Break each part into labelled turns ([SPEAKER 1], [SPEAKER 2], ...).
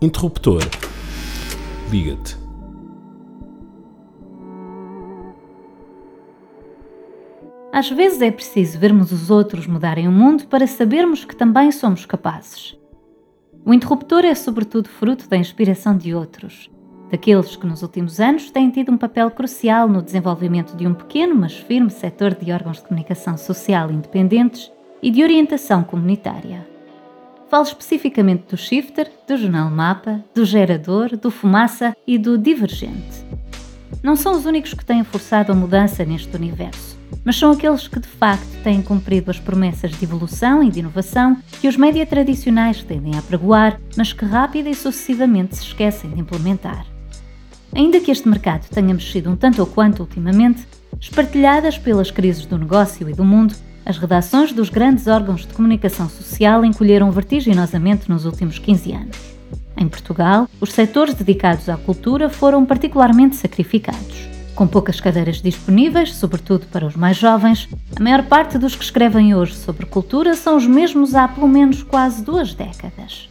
[SPEAKER 1] Interruptor. Liga-te.
[SPEAKER 2] Às vezes é preciso vermos os outros mudarem o mundo para sabermos que também somos capazes. O interruptor é, sobretudo, fruto da inspiração de outros, daqueles que nos últimos anos têm tido um papel crucial no desenvolvimento de um pequeno, mas firme setor de órgãos de comunicação social independentes e de orientação comunitária. Falo especificamente do Shifter, do Jornal Mapa, do Gerador, do Fumaça e do Divergente. Não são os únicos que têm forçado a mudança neste universo, mas são aqueles que de facto têm cumprido as promessas de evolução e de inovação que os média tradicionais tendem a pregoar, mas que rápida e sucessivamente se esquecem de implementar. Ainda que este mercado tenha mexido um tanto ou quanto ultimamente, espartilhadas pelas crises do negócio e do mundo, as redações dos grandes órgãos de comunicação social encolheram vertiginosamente nos últimos 15 anos. Em Portugal, os setores dedicados à cultura foram particularmente sacrificados. Com poucas cadeiras disponíveis, sobretudo para os mais jovens, a maior parte dos que escrevem hoje sobre cultura são os mesmos há pelo menos quase duas décadas.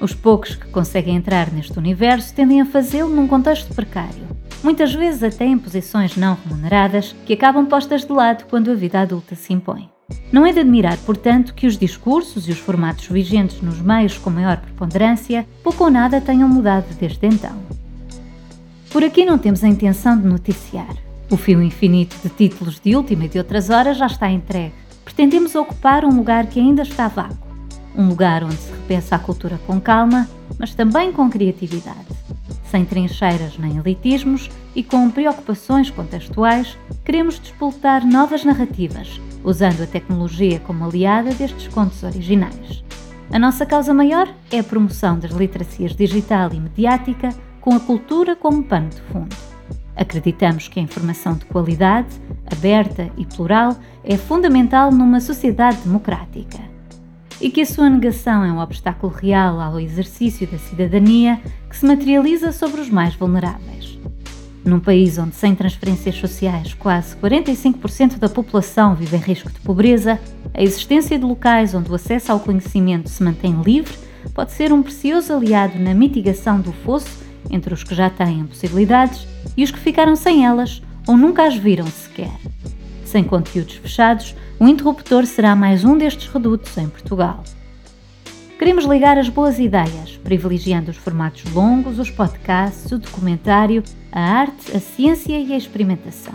[SPEAKER 2] Os poucos que conseguem entrar neste universo tendem a fazê-lo num contexto precário, muitas vezes até em posições não remuneradas, que acabam postas de lado quando a vida adulta se impõe. Não é de admirar, portanto, que os discursos e os formatos vigentes nos meios com maior preponderância pouco ou nada tenham mudado desde então. Por aqui não temos a intenção de noticiar. O fio infinito de títulos de última e de outras horas já está entregue. Pretendemos ocupar um lugar que ainda está vago. Um lugar onde se repensa a cultura com calma, mas também com criatividade. Sem trincheiras nem elitismos e com preocupações contextuais, queremos despoltar novas narrativas usando a tecnologia como aliada destes contos originais. A nossa causa maior é a promoção das literacias digital e mediática com a cultura como pano de fundo. Acreditamos que a informação de qualidade, aberta e plural é fundamental numa sociedade democrática e que a sua negação é um obstáculo real ao exercício da cidadania que se materializa sobre os mais vulneráveis. Num país onde, sem transferências sociais, quase 45% da população vive em risco de pobreza, a existência de locais onde o acesso ao conhecimento se mantém livre pode ser um precioso aliado na mitigação do fosso entre os que já têm possibilidades e os que ficaram sem elas ou nunca as viram sequer. Sem conteúdos fechados, o interruptor será mais um destes redutos em Portugal. Queremos ligar as boas ideias, privilegiando os formatos longos, os podcasts, o documentário, a arte, a ciência e a experimentação.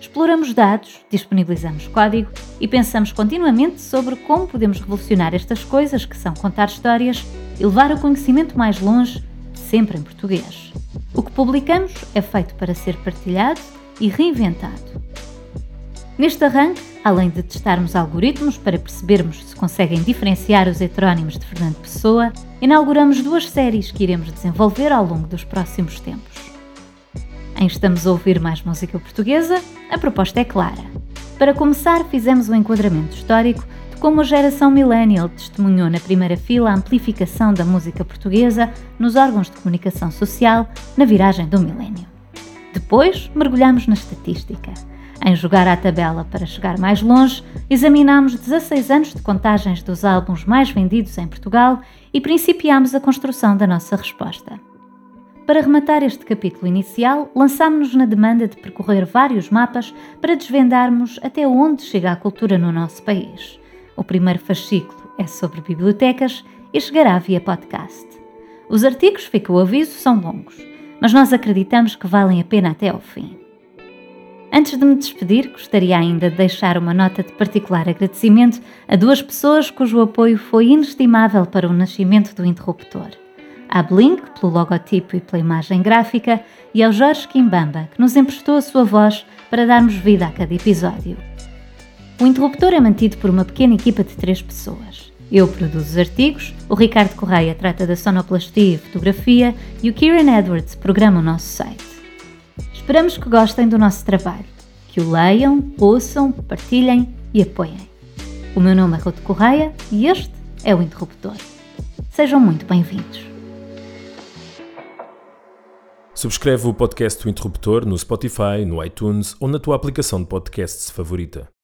[SPEAKER 2] Exploramos dados, disponibilizamos código e pensamos continuamente sobre como podemos revolucionar estas coisas que são contar histórias e levar o conhecimento mais longe, sempre em português. O que publicamos é feito para ser partilhado e reinventado. Neste arranque, além de testarmos algoritmos para percebermos se conseguem diferenciar os heterónimos de Fernando Pessoa, inauguramos duas séries que iremos desenvolver ao longo dos próximos tempos. Em Estamos a ouvir mais música portuguesa, a proposta é clara. Para começar, fizemos um enquadramento histórico de como a geração millennial testemunhou na primeira fila a amplificação da música portuguesa nos órgãos de comunicação social na viragem do milénio. Depois, mergulhamos na estatística em jogar à tabela para chegar mais longe, examinámos 16 anos de contagens dos álbuns mais vendidos em Portugal e principiámos a construção da nossa resposta. Para rematar este capítulo inicial, lançámos-nos na demanda de percorrer vários mapas para desvendarmos até onde chega a cultura no nosso país. O primeiro fascículo é sobre bibliotecas e chegará via podcast. Os artigos, fica o aviso, são longos, mas nós acreditamos que valem a pena até ao fim. Antes de me despedir, gostaria ainda de deixar uma nota de particular agradecimento a duas pessoas cujo apoio foi inestimável para o nascimento do interruptor. À Blink, pelo logotipo e pela imagem gráfica, e ao Jorge Kimbamba, que nos emprestou a sua voz para darmos vida a cada episódio. O interruptor é mantido por uma pequena equipa de três pessoas. Eu produzo os artigos, o Ricardo Correia trata da sonoplastia e fotografia e o Kieran Edwards programa o nosso site. Esperamos que gostem do nosso trabalho, que o leiam, ouçam, partilhem e apoiem. O meu nome é Ruth Correia e este é o Interruptor. Sejam muito bem-vindos.
[SPEAKER 1] Subscreve o podcast do Interruptor no Spotify, no iTunes ou na tua aplicação de podcasts favorita.